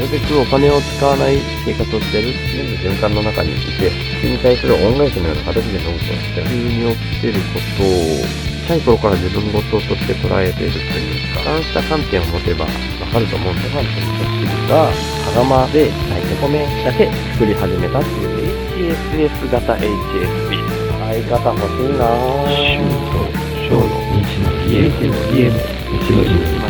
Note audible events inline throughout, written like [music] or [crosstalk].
るべくお金を使わない生活をしてる全部循環の中にいて、それに対する恩返しのような形でノートをして、急に起きてることを、小さい頃から自分事として捉えているというか、そうした観点を持てばわかると思うんで、ファンという人が、羽釜で炊いて米だけ作り始めたっていう HSS 型 HSP。相方欲しいなぁ。小の日の家っていうの家の日の日今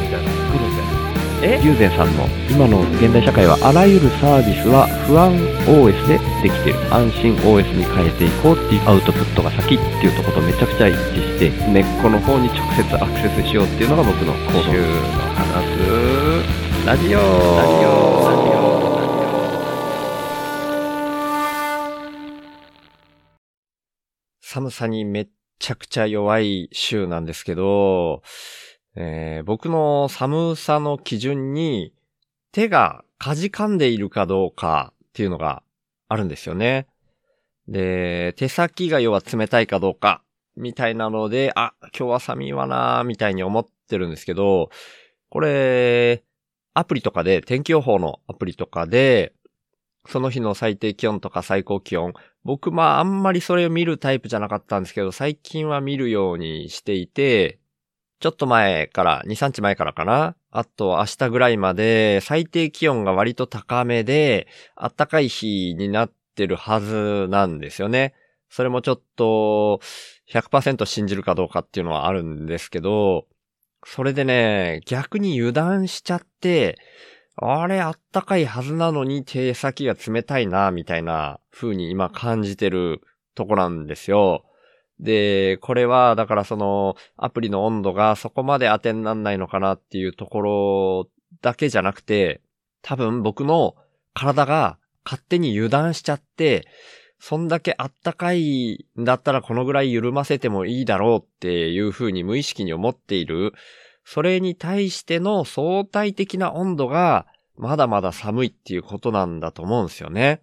友禅さんの今の現代社会はあらゆるサービスは不安 OS でできてる。安心 OS に変えていこうっていうアウトプットが先っていうところとめちゃくちゃ一致して根っこの方に直接アクセスしようっていうのが僕の行動。週の話。すラジオ。ラジオ。ラジオ。寒さにめっちゃくちゃ弱い週なんですけど、えー僕の寒さの基準に手がかじかんでいるかどうかっていうのがあるんですよね。で、手先が要は冷たいかどうかみたいなので、あ、今日は寒いわなみたいに思ってるんですけど、これ、アプリとかで、天気予報のアプリとかで、その日の最低気温とか最高気温、僕まああんまりそれを見るタイプじゃなかったんですけど、最近は見るようにしていて、ちょっと前から、2、3日前からかなあと明日ぐらいまで最低気温が割と高めで、暖かい日になってるはずなんですよね。それもちょっと100%信じるかどうかっていうのはあるんですけど、それでね、逆に油断しちゃって、あれ、あったかいはずなのに手先が冷たいな、みたいな風に今感じてるとこなんですよ。で、これは、だからその、アプリの温度がそこまで当てになんないのかなっていうところだけじゃなくて、多分僕の体が勝手に油断しちゃって、そんだけあったかいんだったらこのぐらい緩ませてもいいだろうっていう風に無意識に思っている。それに対しての相対的な温度がまだまだ寒いっていうことなんだと思うんですよね。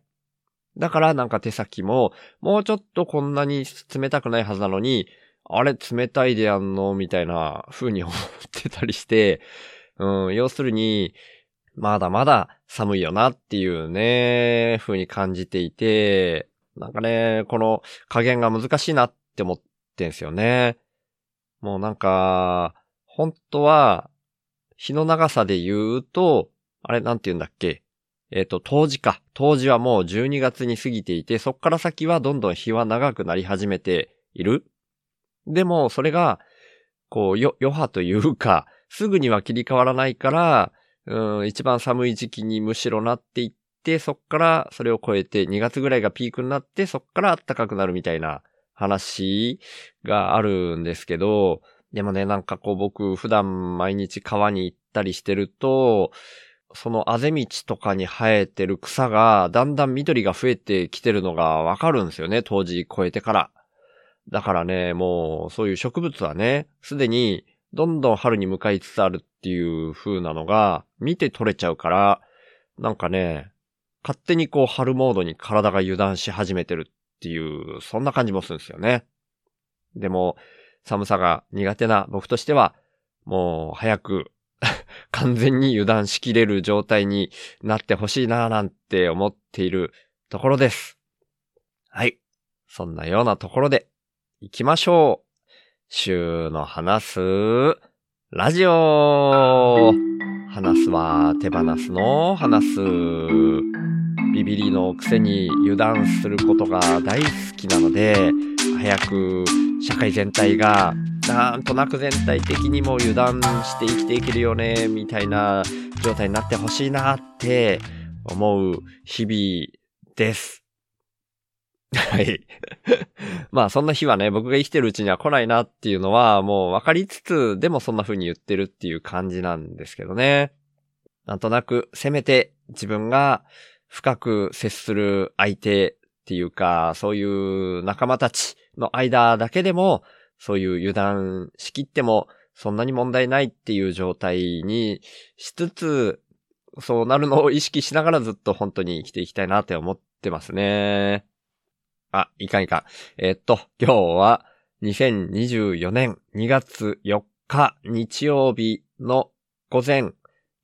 だからなんか手先ももうちょっとこんなに冷たくないはずなのに、あれ冷たいでやんのみたいな風に思ってたりして、うん、要するに、まだまだ寒いよなっていうね、風に感じていて、なんかね、この加減が難しいなって思ってんすよね。もうなんか、本当は、日の長さで言うと、あれなんて言うんだっけ？えっ、と、冬至か。冬至はもう12月に過ぎていて、そっから先はどんどん日は長くなり始めている。でも、それが、こう、よ、余波というか、すぐには切り替わらないから、うん、一番寒い時期にむしろなっていって、そっからそれを超えて2月ぐらいがピークになって、そっから暖かくなるみたいな話があるんですけど、でもね、なんかこう僕普段毎日川に行ったりしてると、そのあぜ道とかに生えてる草がだんだん緑が増えてきてるのがわかるんですよね、当時超えてから。だからね、もうそういう植物はね、すでにどんどん春に向かいつつあるっていう風なのが見て取れちゃうから、なんかね、勝手にこう春モードに体が油断し始めてるっていう、そんな感じもするんですよね。でも、寒さが苦手な僕としては、もう早く [laughs] 完全に油断しきれる状態になってほしいなぁなんて思っているところです。はい。そんなようなところで行きましょう。週の話すラジオ話すは手放すの話す。ビビリのくせに油断することが大好きなので、早く社会全体がなんとなく全体的にも油断して生きていけるよね、みたいな状態になってほしいなって思う日々です。はい。[laughs] まあそんな日はね、僕が生きてるうちには来ないなっていうのはもう分かりつつ、でもそんな風に言ってるっていう感じなんですけどね。なんとなく、せめて自分が深く接する相手っていうか、そういう仲間たちの間だけでも、そういう油断しきっても、そんなに問題ないっていう状態にしつつ、そうなるのを意識しながらずっと本当に生きていきたいなって思ってますね。あ、いかんいかん。えーっと、今日は2024年2月4日日曜日の午前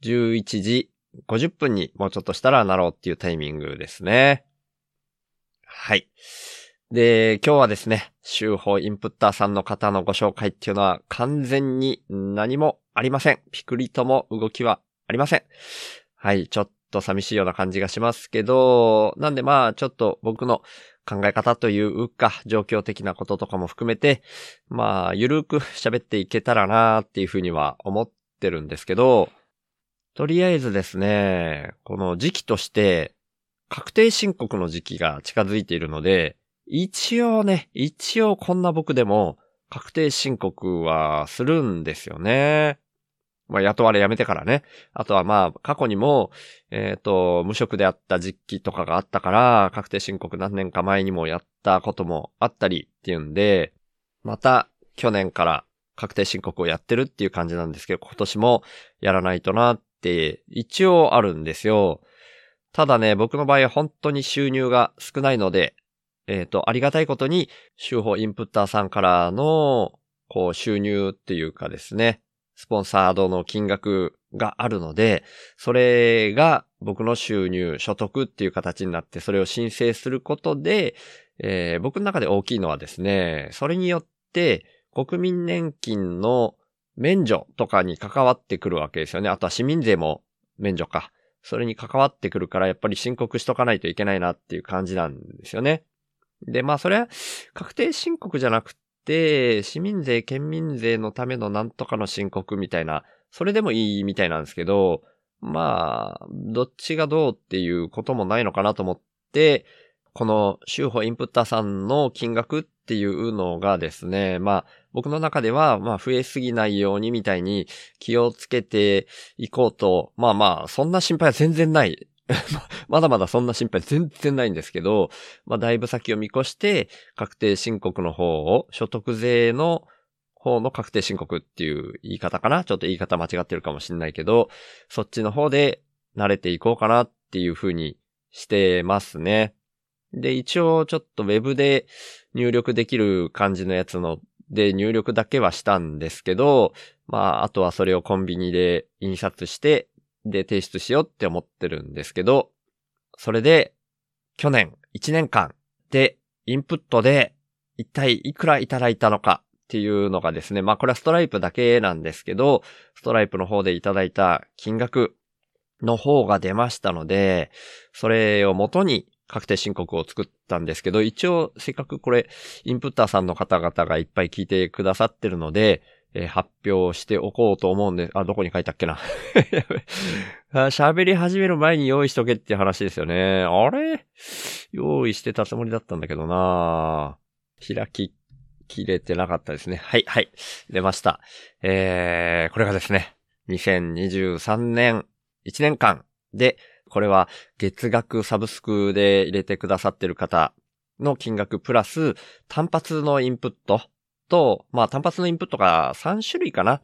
11時50分にもうちょっとしたらなろうっていうタイミングですね。はい。で、今日はですね、週報インプッターさんの方のご紹介っていうのは完全に何もありません。ピクリとも動きはありません。はい、ちょっと寂しいような感じがしますけど、なんでまあちょっと僕の考え方というか、状況的なこととかも含めて、まあ、ゆるく喋っていけたらなっていうふうには思ってるんですけど、とりあえずですね、この時期として、確定申告の時期が近づいているので、一応ね、一応こんな僕でも確定申告はするんですよね。まあ、雇われ辞めてからね。あとはまあ、過去にも、えっ、と、無職であった時期とかがあったから、確定申告何年か前にもやったこともあったりっていうんで、また去年から確定申告をやってるっていう感じなんですけど、今年もやらないとなって一応あるんですよ。ただね、僕の場合は本当に収入が少ないので、えっ、と、ありがたいことに、週報インプッターさんからの、こう、収入っていうかですね、スポンサードの金額があるので、それが僕の収入、所得っていう形になって、それを申請することで、えー僕の中で大きいのはですね、それによって、国民年金の免除とかに関わってくるわけですよね。あとは市民税も免除か。それに関わってくるから、やっぱり申告しとかないといけないなっていう感じなんですよね。で、まあそれは確定申告じゃなくて、市民税、県民税のためのなんとかの申告みたいな、それでもいいみたいなんですけど、まあ、どっちがどうっていうこともないのかなと思って、この週報インプッターさんの金額っていうのがですね、まあ僕の中では、まあ増えすぎないようにみたいに気をつけていこうと、まあまあ、そんな心配は全然ない。[laughs] まだまだそんな心配全然ないんですけど、まあだいぶ先を見越して、確定申告の方を、所得税の方の確定申告っていう言い方かな？ちょっと言い方間違ってるかもしれないけど、そっちの方で慣れていこうかなっていう風にしてますね。で、一応ちょっとウェブで入力できる感じのやつので入力だけはしたんですけど、まあ、あとはそれをコンビニで印刷して、で提出しようって思ってるんですけど、それで、去年1年間でインプットで一体いくらいただいたのかっていうのがですね、まあこれはストライプだけなんですけど、ストライプの方でいただいた金額の方が出ましたので、それを元に確定申告を作ったんですけど、一応せっかくこれインプッターさんの方々がいっぱい聞いてくださってるので、え発表しておこうと思うんで、あ、どこに書いたっけな。[laughs] 喋り始める前に用意しとけって話ですよね。あれ？用意してたつもりだったんだけどな開ききれてなかったですね。はい、はい。出ました。えー、これがですね、2023年1年間で、これは月額サブスクで入れてくださってる方の金額プラス単発のインプットと、まあ単発のインプットが3種類かな。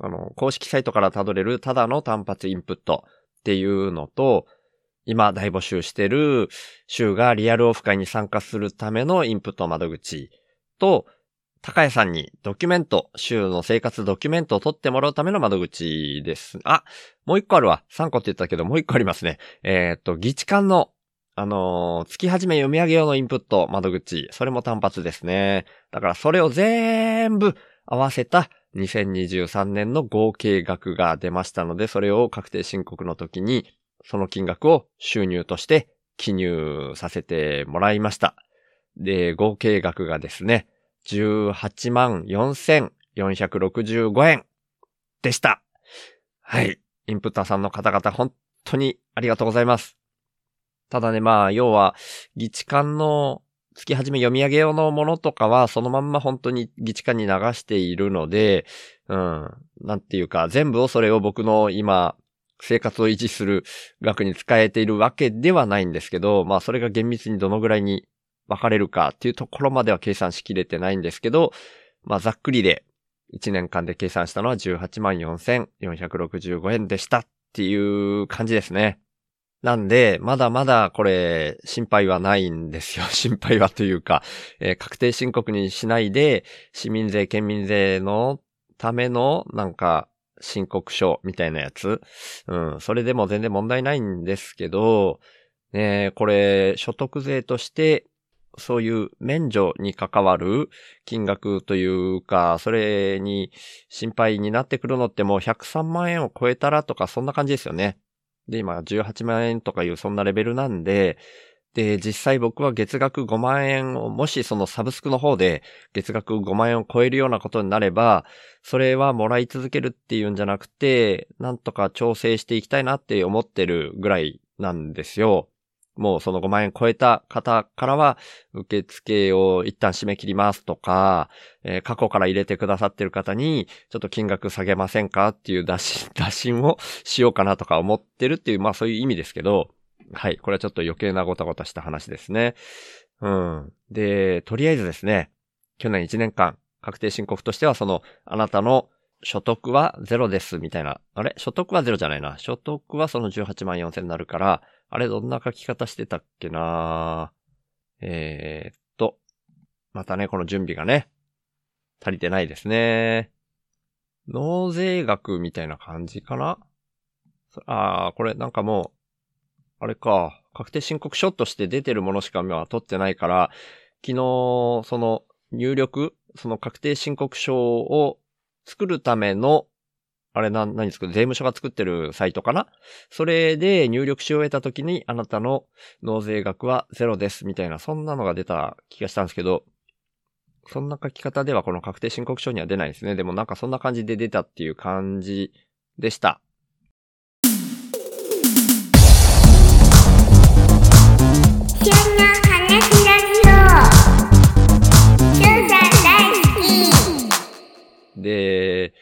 あの、公式サイトから辿れるただの単発インプットっていうのと、今大募集してる週がリアルオフ会に参加するためのインプット窓口と、高谷さんにドキュメント、週の生活ドキュメントを取ってもらうための窓口です。あ、もう一個あるわ。3個って言ったけど、もう一個ありますね。えーっと、議事館の、あのー月始め読み上げ用のインプット窓口。それも単発ですね。だからそれを全部合わせた2023年の合計額が出ましたので、それを確定申告の時に、その金額を収入として記入させてもらいました。で、合計額がですね、18万4465円でした。はい。インプッターさんの方々、本当にありがとうございます。ただね、まあ、要は、議地間の月始め読み上げ用のものとかは、そのまんま本当に議地間に流しているので、うん、なんていうか、全部をそれを僕の今、生活を維持する額に使えているわけではないんですけど、まあ、それが厳密にどのぐらいに分かれるかっていうところまでは計算しきれてないんですけど、まあ、ざっくりで、1年間で計算したのは18万4465円でしたっていう感じですね。なんで、まだまだこれ、心配はないんですよ。[laughs] 心配はというか、えー確定申告にしないで、市民税、県民税のための、なんか、申告書みたいなやつ。うん、それでも全然問題ないんですけど、ね、これ、所得税として、そういう免除に関わる金額というか、それに心配になってくるのってもう103万円を超えたらとかそんな感じですよね。で、今18万円とかいうそんなレベルなんで、で、実際僕は月額5万円を、もしそのサブスクの方で月額5万円を超えるようなことになれば、それはもらい続けるっていうんじゃなくて、なんとか調整していきたいなって思ってるぐらいなんですよ。もうその5万円超えた方からは、受付を一旦締め切りますとか、えー過去から入れてくださってる方に、ちょっと金額下げませんかっていう打診、[laughs] 打診をしようかなとか思ってるっていう、まあそういう意味ですけど、はい。これはちょっと余計なごたごたした話ですね。うん。で、とりあえずですね、去年1年間、確定申告としては、その、あなたの所得はゼロです、みたいな。あれ？所得はゼロじゃないな。所得はその18万4千になるから、あれどんな書き方してたっけなえー、っと、またね、この準備がね、足りてないですね。納税額みたいな感じかなそあー、これなんかもう、あれか、確定申告書として出てるものしか今は取ってないから、昨日、その入力、その確定申告書を作るための、あれな、何作る税務署が作ってるサイトかな？それで入力し終えた時に、あなたの納税額はゼロです、みたいな、そんなのが出た気がしたんですけど、そんな書き方ではこの確定申告書には出ないですね。でもなんかそんな感じで出たっていう感じでした。で、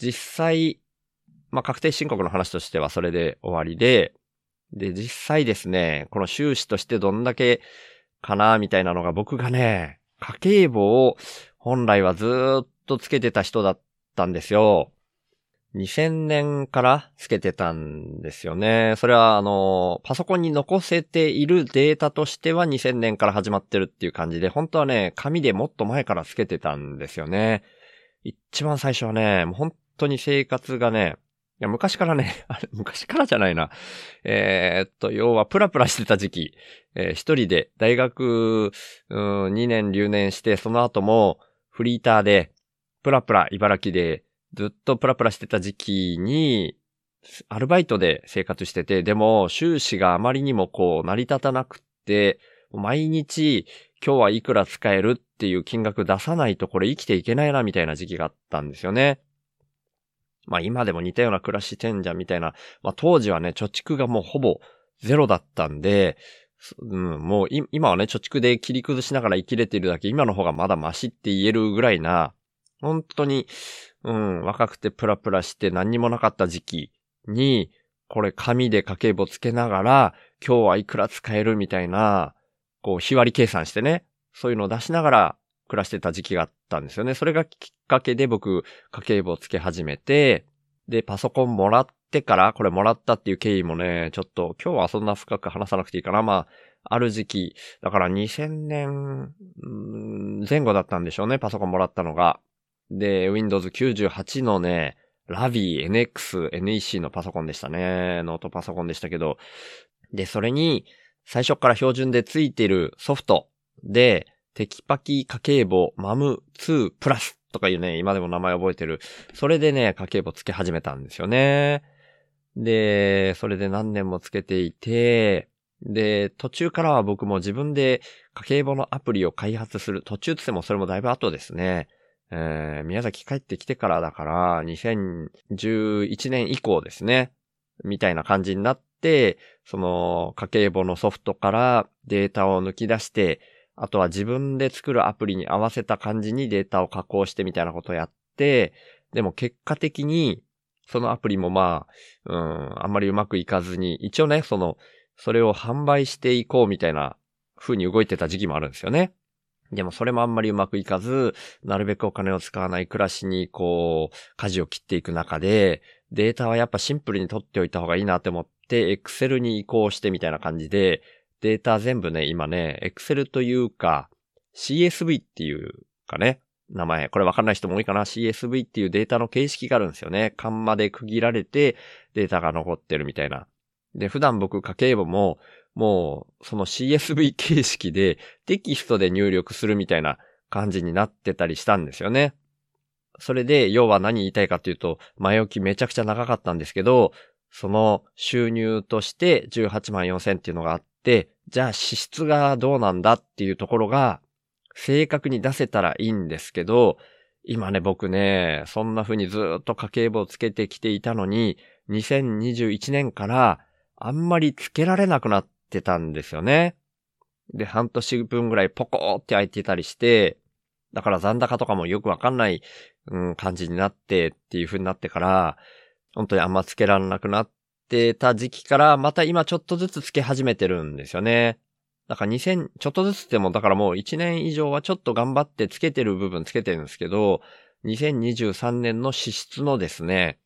実際、まあ、確定申告の話としてはそれで終わりで、で、実際ですね、この収支としてどんだけかな、みたいなのが僕がね、家計簿を本来はずっとつけてた人だったんですよ。2000年からつけてたんですよね。それはあの、パソコンに残せているデータとしては2000年から始まってるっていう感じで、本当はね、紙でもっと前からつけてたんですよね。一番最初はね、もう本当に生活がね、いや、昔からね、[laughs] あれ、昔からじゃないな。えーっと、要はプラプラしてた時期、えー一人で大学、うん、2年留年して、その後もフリーターで、プラプラ茨城でずっとプラプラしてた時期に、アルバイトで生活してて、でも収支があまりにもこう成り立たなくって、毎日今日はいくら使えるっていう金額出さないとこれ生きていけないなみたいな時期があったんですよね。まあ今でも似たような暮らしてんじゃんみたいな。まあ当時はね、貯蓄がもうほぼゼロだったんで、うん、もう今はね、貯蓄で切り崩しながら生きれてるだけ、今の方がまだマシって言えるぐらいな、本当に、うん、若くてプラプラして何にもなかった時期に、これ紙で家計簿つけながら、今日はいくら使えるみたいな、こう、日割り計算してね、そういうのを出しながら暮らしてた時期があったんですよね。それがきっかけで僕、家計簿をつけ始めて、で、パソコンもらってから、これもらったっていう経緯もね、ちょっと今日はそんな深く話さなくていいかな。まあ、ある時期、だから2000年前後だったんでしょうね、パソコンもらったのが。で、Windows 98のね、ラビー NX、NEC のパソコンでしたね。ノートパソコンでしたけど。で、それに、最初から標準でついてるソフトで、テキパキ家計簿マム2プラスとかいうね、今でも名前覚えてる。それでね、家計簿つけ始めたんですよね。で、それで何年もつけていて、で、途中からは僕も自分で家計簿のアプリを開発する。途中つってもそれもだいぶ後ですね。えー、宮崎帰ってきてからだから、2011年以降ですね。みたいな感じになって、その家計簿のソフトからデータを抜き出して、あとは自分で作るアプリに合わせた感じにデータを加工してみたいなことをやって、でも結果的に、そのアプリもまあ、うん、あんまりうまくいかずに、一応ね、その、それを販売していこうみたいな風に動いてた時期もあるんですよね。でもそれもあんまりうまくいかず、なるべくお金を使わない暮らしにこう、舵を切っていく中で、データはやっぱシンプルに取っておいた方がいいなって思って、Excel に移行してみたいな感じで、データ全部ね、今ね、Excel というか、CSV っていうかね、名前、これわかんない人も多いかな ?CSV っていうデータの形式があるんですよね。カンマで区切られてデータが残ってるみたいな。で、普段僕家計簿も、もう、その CSV 形式でテキストで入力するみたいな感じになってたりしたんですよね。それで、要は何言いたいかというと、前置きめちゃくちゃ長かったんですけど、その収入として18万4千っていうのがあって、でじゃあ支出がどうなんだっていうところが、正確に出せたらいいんですけど、今ね、僕ね、そんな風にずっと家計簿をつけてきていたのに、2021年からあんまりつけられなくなってたんですよね。で、半年分ぐらいポコーって空いてたりして、だから残高とかもよくわかんない、うん、感じになってっていう風になってから、本当にあんまつけられなくなっってた時期から、また今ちょっとずつつけ始めてるんですよね。だから2000、ちょっとずつでも、だからもう1年以上はちょっと頑張ってつけてる部分つけてるんですけど、2023年の支出のですね、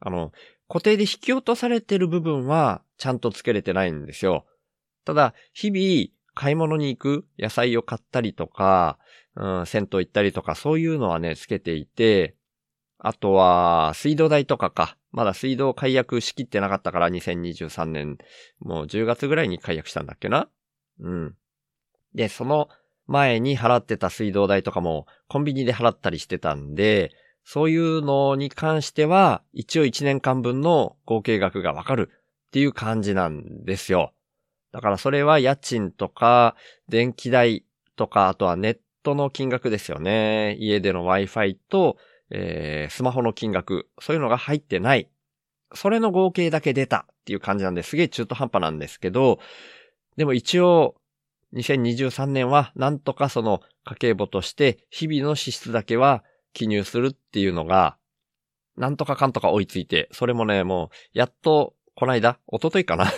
あの、固定で引き落とされてる部分はちゃんとつけれてないんですよ。ただ、日々買い物に行く、野菜を買ったりとか、うん、銭湯行ったりとか、そういうのはね、つけていて、あとは、水道代とかか。まだ水道解約しきってなかったから、2023年、もう10月ぐらいに解約したんだっけな？うん。で、その前に払ってた水道代とかもコンビニで払ったりしてたんで、そういうのに関しては、一応1年間分の合計額がわかるっていう感じなんですよ。だからそれは家賃とか、電気代とか、あとはネットの金額ですよね。家での Wi-Fi と、えー、スマホの金額、そういうのが入ってない。それの合計だけ出たっていう感じなんですげえ中途半端なんですけど、でも一応、2023年はなんとかその家計簿として日々の支出だけは記入するっていうのが、なんとかかんとか追いついて、それもね、もう、やっと、こないだ、一昨日かな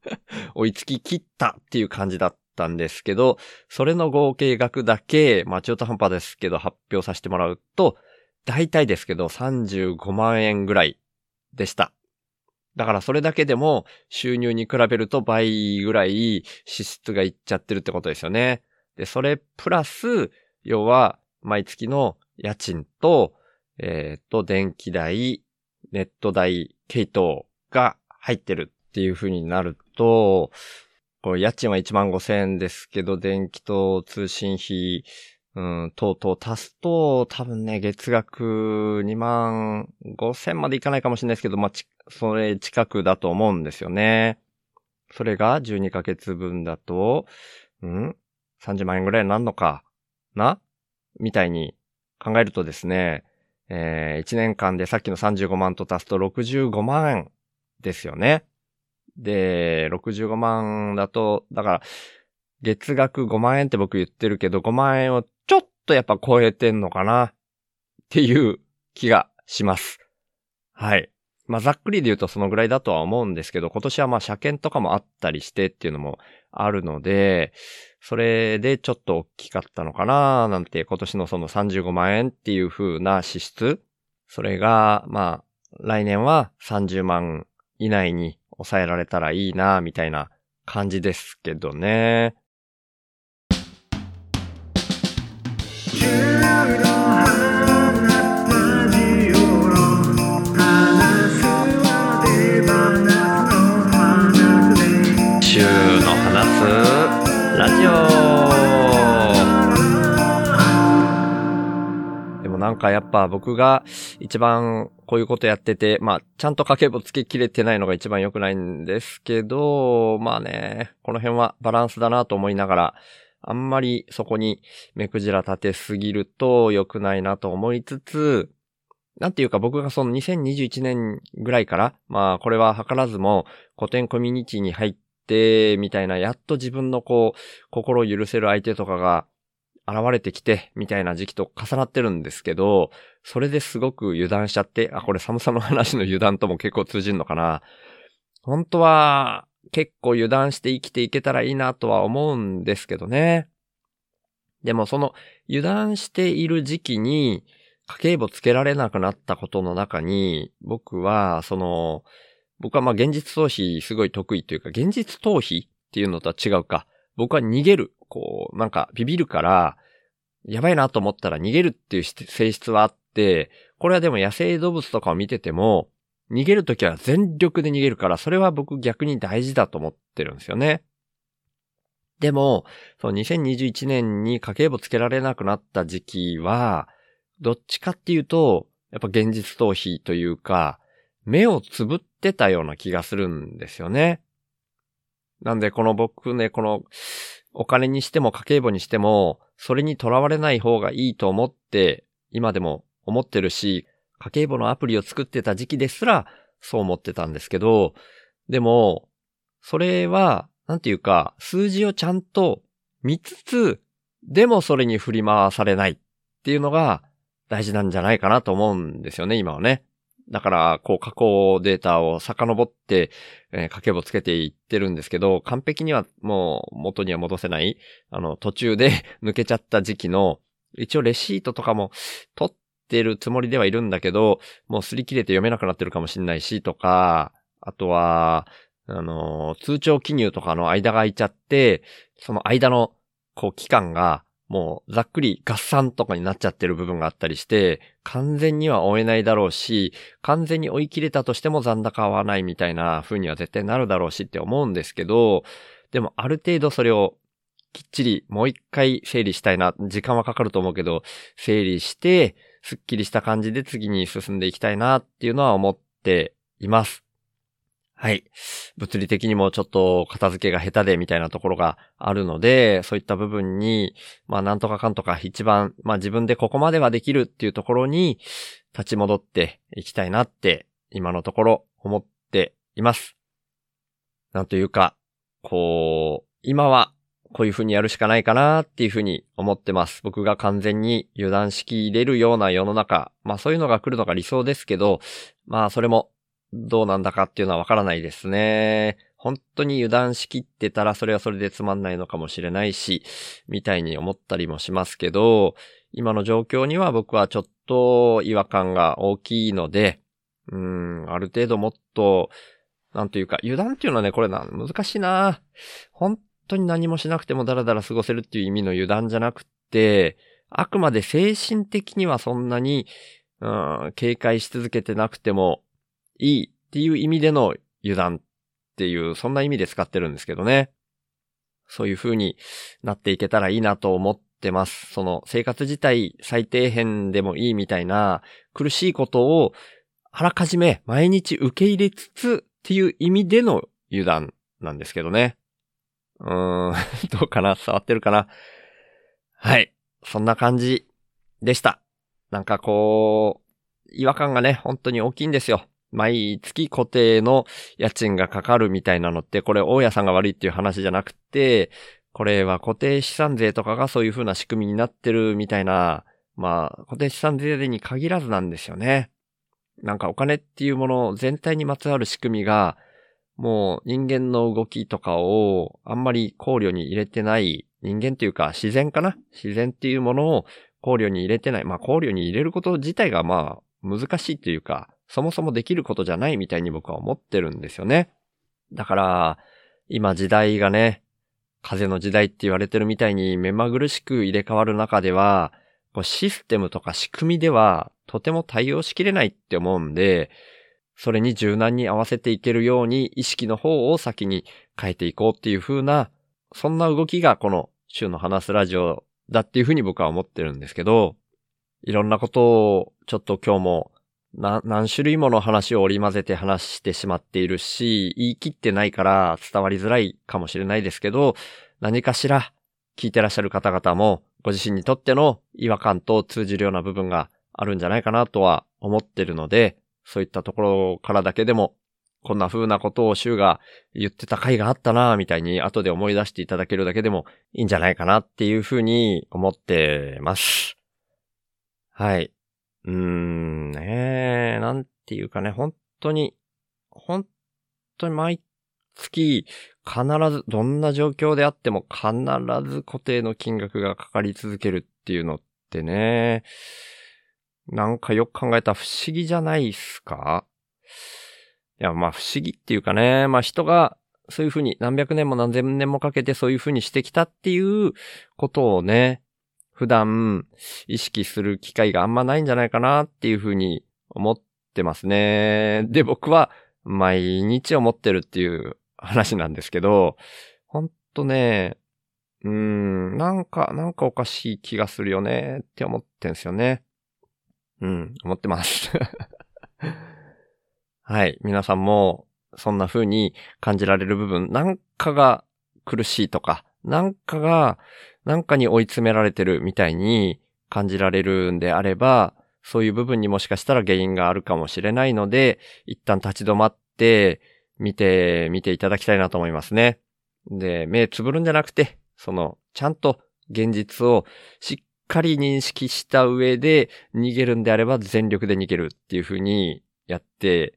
[laughs] 追いつき切ったっていう感じだったんですけど、それの合計額だけ、まあ中途半端ですけど発表させてもらうと、大体ですけど35万円ぐらいでした。だからそれだけでも収入に比べると倍ぐらい支出がいっちゃってるってことですよね。で、それプラス、要は毎月の家賃と、えっ、と、電気代、ネット代、系統が入ってるっていう風になると、これ家賃は1万5千円ですけど、電気と通信費、うん、等々足すと、多分ね、月額2万5千までいかないかもしれないですけど、まあ、ち、それ近くだと思うんですよね。それが12ヶ月分だと、うん30万円ぐらいになるのかな？みたいに考えるとですね、えー、1年間でさっきの35万と足すと65万円ですよね。で、65万だと、だから、月額5万円って僕言ってるけど、5万円をとやっぱ超えてんのかなっていう気がします。はい。まあ、ざっくりで言うとそのぐらいだとは思うんですけど、今年はまあ車検とかもあったりしてっていうのもあるので、それでちょっと大きかったのかななんて今年のその35万円っていう風な支出、それがまあ来年は30万以内に抑えられたらいいなみたいな感じですけどね。なんかやっぱ僕が一番こういうことやってて、まあ、ちゃんと家計簿つけきれてないのが一番良くないんですけど、まあね、この辺はバランスだなと思いながら、あんまりそこに目くじら立てすぎると良くないなと思いつつ、なんていうか僕がその2021年ぐらいから、まあこれは図らずも古典コミュニティに入って、みたいな、やっと自分のこう、心を許せる相手とかが現れてきて、みたいな時期と重なってるんですけど、それですごく油断しちゃって、あ、これ寒さの話の油断とも結構通じるのかな。本当は結構油断して生きていけたらいいなとは思うんですけどね。でもその油断している時期に家計簿つけられなくなったことの中に、僕はその、僕はまあ現実逃避すごい得意というか、現実逃避っていうのとは違うか。僕は逃げる。こう、なんかビビるから、やばいなと思ったら逃げるっていう性質はあって、これはでも野生動物とかを見てても、逃げるときは全力で逃げるから、それは僕逆に大事だと思ってるんですよね。でも、その2021年に家計簿つけられなくなった時期は、どっちかっていうと、やっぱ現実逃避というか、目をつぶってたような気がするんですよね。なんでこの僕ね、このお金にしても家計簿にしても、それにとらわれない方がいいと思って、今でも思ってるし、家計簿のアプリを作ってた時期ですら、そう思ってたんですけど、でも、それは、なんていうか、数字をちゃんと見つつ、でもそれに振り回されないっていうのが大事なんじゃないかなと思うんですよね、今はね。だから、こう、過去データを遡って、えー、家計簿つけていってるんですけど、完璧にはもう元には戻せない、あの、途中で [laughs] 抜けちゃった時期の、一応レシートとかも取ってるつもりではいるんだけど、もう擦り切れて読めなくなってるかもしれないし、とか、あとは、あの、通帳記入とかの間が空いちゃって、その間の、こう、期間が、もう、ざっくり合算とかになっちゃってる部分があったりして、完全には追えないだろうし、完全に追い切れたとしても残高合わないみたいな風には絶対なるだろうしって思うんですけど、でもある程度それをきっちりもう一回整理したいな、時間はかかると思うけど、整理して、すっきりした感じで次に進んでいきたいなっていうのは思っています。はい。物理的にもちょっと片付けが下手でみたいなところがあるので、そういった部分に、まあなんとかかんとか一番、まあ自分でここまではできるっていうところに立ち戻っていきたいなって今のところ思っています。なんというか、こう、今はこういう風にやるしかないかなっていう風に思ってます。僕が完全に油断しきれるような世の中、まあそういうのが来るのが理想ですけど、まあそれもどうなんだかっていうのはわからないですね。本当に油断しきってたらそれはそれでつまんないのかもしれないし、みたいに思ったりもしますけど、今の状況には僕はちょっと違和感が大きいので、うん、ある程度もっと、なんというか、油断っていうのはね、これな、難しいな本当に何もしなくてもダラダラ過ごせるっていう意味の油断じゃなくて、あくまで精神的にはそんなに、うん、警戒し続けてなくてもいいっていう意味での油断っていう、そんな意味で使ってるんですけどね。そういう風になっていけたらいいなと思ってます。その生活自体最底辺でもいいみたいな苦しいことをあらかじめ毎日受け入れつつっていう意味での油断なんですけどね。うーん、どうかな？伝わってるかな？はい。そんな感じでした。なんかこう、違和感がね、本当に大きいんですよ。毎月固定の家賃がかかるみたいなのって、これ大家さんが悪いっていう話じゃなくて、これは固定資産税とかがそういう風な仕組みになってるみたいな、まあ、固定資産税に限らずなんですよね。なんかお金っていうもの全体にまつわる仕組みが、もう人間の動きとかをあんまり考慮に入れてない人間っていうか自然かな？自然っていうものを考慮に入れてない。まあ考慮に入れること自体がまあ難しいっていうか、そもそもできることじゃないみたいに僕は思ってるんですよね。だから、今時代がね、風の時代って言われてるみたいに目まぐるしく入れ替わる中では、こうシステムとか仕組みではとても対応しきれないって思うんで、それに柔軟に合わせていけるように意識の方を先に変えていこうっていう風な、そんな動きがこの週の話すラジオだっていう風に僕は思ってるんですけど、いろんなことをちょっと今日もな、何種類もの話を織り交ぜて話してしまっているし、言い切ってないから伝わりづらいかもしれないですけど、何かしら聞いてらっしゃる方々も、ご自身にとっての違和感と通じるような部分があるんじゃないかなとは思ってるので、そういったところからだけでも、こんな風なことを週が言ってた回があったなみたいに後で思い出していただけるだけでもいいんじゃないかなっていう風に思ってます。はい。うーん、ねえ、なんていうかね、本当に、本当に毎月、必ず、どんな状況であっても必ず固定の金額がかかり続けるっていうのってね、なんかよく考えたら不思議じゃないっすか？いや、まあ不思議っていうかね、まあ人がそういうふうに何百年も何千年もかけてそういうふうにしてきたっていうことをね、普段意識する機会があんまないんじゃないかなっていうふうに思っってますね。で、僕は毎日思ってるっていう話なんですけど、ほんとね、うーん、なんか、なんかおかしい気がするよねって思ってんすよね。うん、思ってます。[laughs] はい。皆さんも、そんな風に感じられる部分、なんかが苦しいとか、なんかが、なんかに追い詰められてるみたいに感じられるんであれば、そういう部分にもしかしたら原因があるかもしれないので、一旦立ち止まって、見て、見ていただきたいなと思いますね。で、目つぶるんじゃなくて、その、ちゃんと現実をしっかり認識した上で逃げるんであれば全力で逃げるっていう風にやって、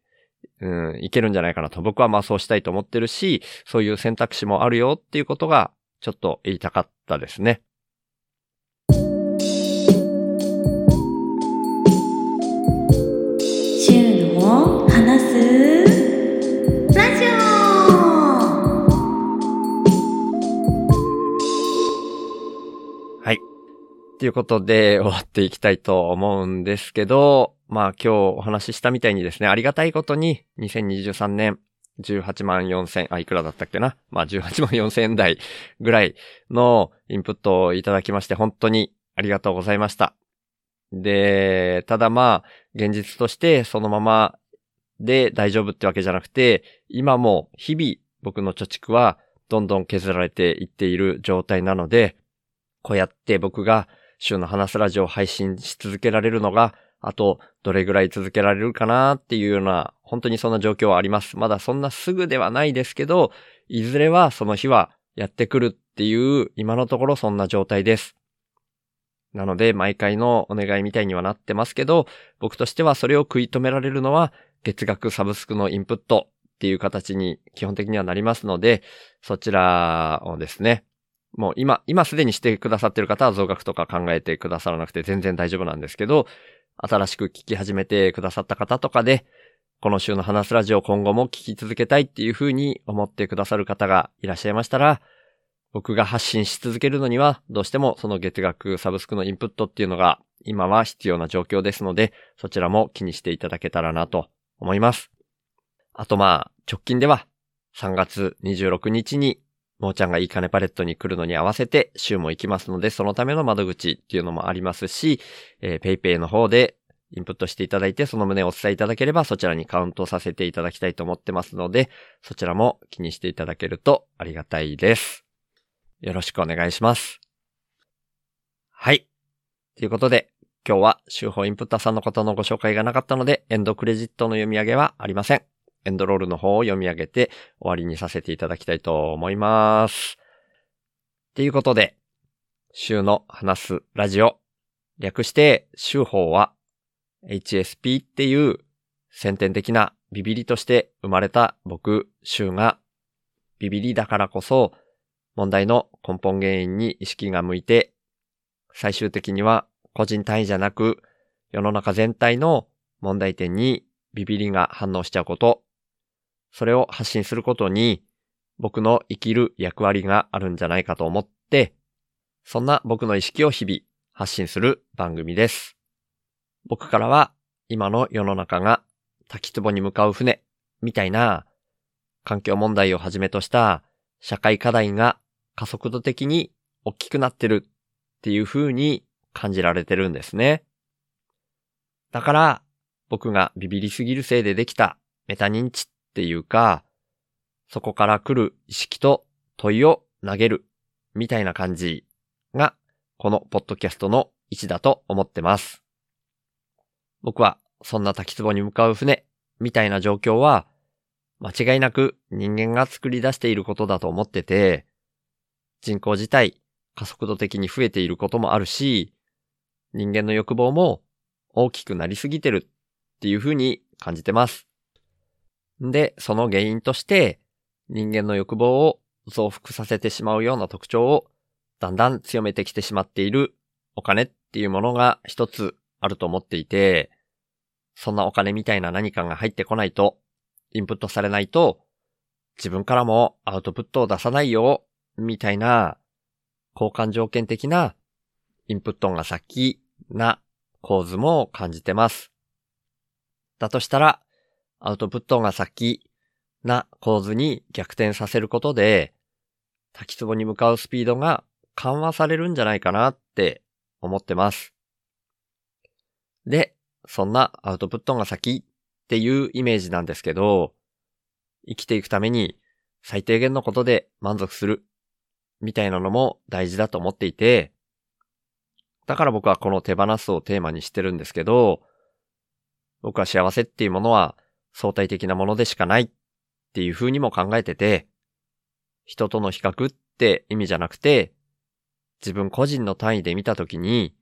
うん、いけるんじゃないかなと。僕はまあそうしたいと思ってるし、そういう選択肢もあるよっていうことが、ちょっと言いたかったですね。ということで、終わっていきたいと思うんですけど、まあ今日お話ししたみたいにですね、ありがたいことに、2023年、18万4千、あ、いくらだったっけな？まあ18万4千円台ぐらいのインプットをいただきまして、本当にありがとうございました。で、ただまあ、現実としてそのままで大丈夫ってわけじゃなくて、今も日々僕の貯蓄はどんどん削られていっている状態なので、こうやって僕が週の話すラジオを配信し続けられるのが、あとどれぐらい続けられるかなっていうような、本当にそんな状況はあります。まだそんなすぐではないですけど、いずれはその日はやってくるっていう、今のところそんな状態です。なので、毎回のお願いみたいにはなってますけど、僕としてはそれを食い止められるのは、月額サブスクのインプットっていう形に基本的にはなりますので、そちらをですね、もう今、今すでにしてくださってる方は増額とか考えてくださらなくて全然大丈夫なんですけど、新しく聞き始めてくださった方とかで、この週の話すラジオ今後も聞き続けたいっていう風に思ってくださる方がいらっしゃいましたら、僕が発信し続けるのには、どうしてもその月額サブスクのインプットっていうのが今は必要な状況ですので、そちらも気にしていただけたらなと思います。あとまあ、直近では3月26日にもーちゃんがいいかねパレットに来るのに合わせて週も行きますので、そのための窓口っていうのもありますし、えー、ペイペイの方でインプットしていただいて、その旨をお伝えいただければ、そちらにカウントさせていただきたいと思ってますので、そちらも気にしていただけるとありがたいです。よろしくお願いします。はい。ということで、今日は週報インプッターさんのことのご紹介がなかったので、エンドクレジットの読み上げはありません。エンドロールの方を読み上げて終わりにさせていただきたいと思います。ということで、週の話すラジオ、略して週報は HSP っていう先天的なビビリとして生まれた僕、週がビビリだからこそ問題の根本原因に意識が向いて最終的には個人単位じゃなく世の中全体の問題点にビビリが反応しちゃうこと、それを発信することに僕の生きる役割があるんじゃないかと思って、そんな僕の意識を日々発信する番組です。僕からは今の世の中が滝壺に向かう船みたいな環境問題をはじめとした社会課題が加速度的に大きくなってるっていう風に感じられてるんですね。だから僕がビビりすぎるせいでできたメタ認知っっていうか、そこから来る意識と問いを投げるみたいな感じが、このポッドキャストの位置だと思ってます。僕はそんな滝壺に向かう船みたいな状況は、間違いなく人間が作り出していることだと思ってて、人口自体加速度的に増えていることもあるし、人間の欲望も大きくなりすぎてるっていう風に感じてます。で、その原因として人間の欲望を増幅させてしまうような特徴をだんだん強めてきてしまっているお金っていうものが一つあると思っていて、そんなお金みたいな何かが入ってこないと、インプットされないと、自分からもアウトプットを出さないよ、みたいな、交換条件的なインプットが先な構図も感じてます。だとしたら、アウトプットが先な構図に逆転させることで、滝壺に向かうスピードが緩和されるんじゃないかなって思ってます。で、そんなアウトプットが先っていうイメージなんですけど、生きていくために最低限のことで満足するみたいなのも大事だと思っていて、だから僕はこの手放すをテーマにしてるんですけど、僕は幸せっていうものは相対的なものでしかないっていう風にも考えてて、人との比較って意味じゃなくて、自分個人の単位で見たときに、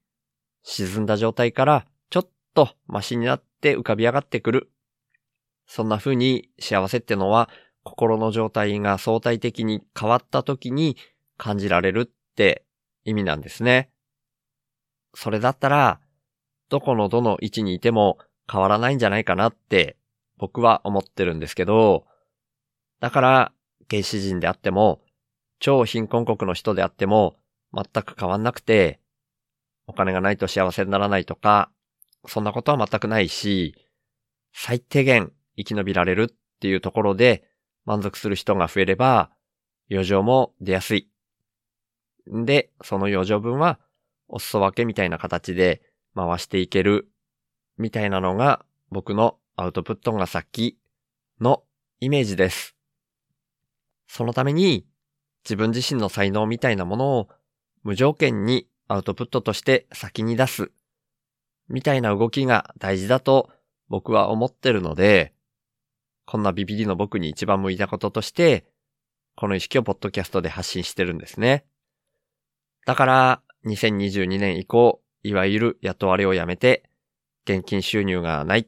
沈んだ状態からちょっとマシになって浮かび上がってくる。そんな風に幸せってのは心の状態が相対的に変わった時に感じられるって意味なんですね。それだったら、どこのどの位置にいても変わらないんじゃないかなって僕は思ってるんですけど、だから、原始人であっても、超貧困国の人であっても、全く変わんなくて、お金がないと幸せにならないとか、そんなことは全くないし、最低限生き延びられるっていうところで満足する人が増えれば、余剰も出やすい。んで、その余剰分は、お裾分けみたいな形で回していける、みたいなのが僕のアウトプットが先のイメージです。そのために自分自身の才能みたいなものを無条件にアウトプットとして先に出す、みたいな動きが大事だと僕は思ってるので、こんなビビりの僕に一番向いたこととして、この意識をポッドキャストで発信してるんですね。だから、2022年以降、いわゆる雇われをやめて、現金収入がない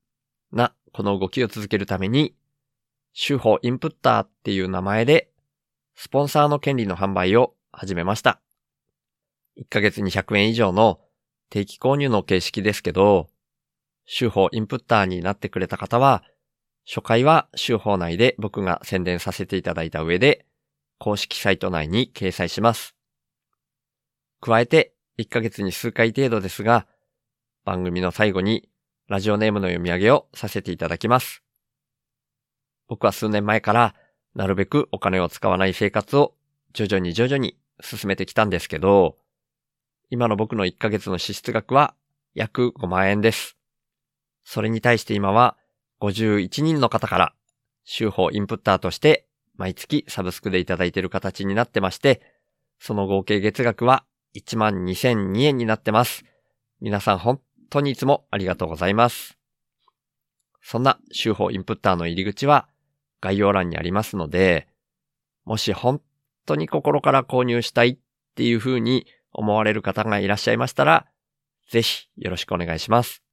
なこの動きを続けるために、手法インプッターっていう名前で、スポンサーの権利の販売を始めました。1ヶ月に100円以上の定期購入の形式ですけど、手法インプッターになってくれた方は、初回は手法内で僕が宣伝させていただいた上で、公式サイト内に掲載します。加えて、1ヶ月に数回程度ですが、番組の最後にラジオネームの読み上げをさせていただきます。僕は数年前からなるべくお金を使わない生活を徐々に徐々に進めてきたんですけど、今の僕の1ヶ月の支出額は約5万円です。それに対して今は51人の方から週報インプッターとして毎月サブスクでいただいている形になってまして、その合計月額は1万2002円になってます。皆さん本当にいつもありがとうございます。そんな週報インプッターの入り口は概要欄にありますので、もし本当に心から購入したいっていう風に思われる方がいらっしゃいましたら、ぜひよろしくお願いします。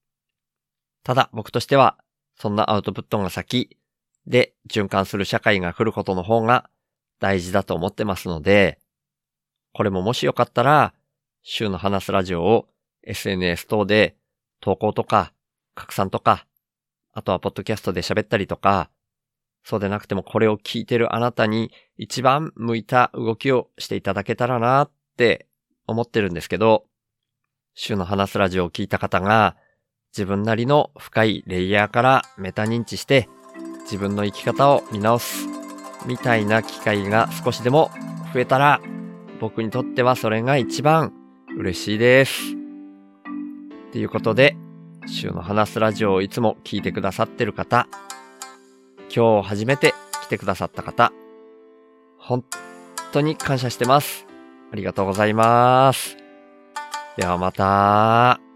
ただ僕としては、そんなアウトプットが先で循環する社会が来ることの方が大事だと思ってますので、これももしよかったら、週の話すラジオを SNS 等で投稿とか拡散とかあとはポッドキャストで喋ったりとか、そうでなくてもこれを聞いてるあなたに一番向いた動きをしていただけたらなって思ってるんですけど、週の話すラジオを聞いた方が自分なりの深いレイヤーからメタ認知して自分の生き方を見直すみたいな機会が少しでも増えたら僕にとってはそれが一番嬉しいです。ということで、週の話すラジオをいつも聞いてくださってる方、今日初めて来てくださった方、本当に感謝してます。ありがとうございます。ではまた。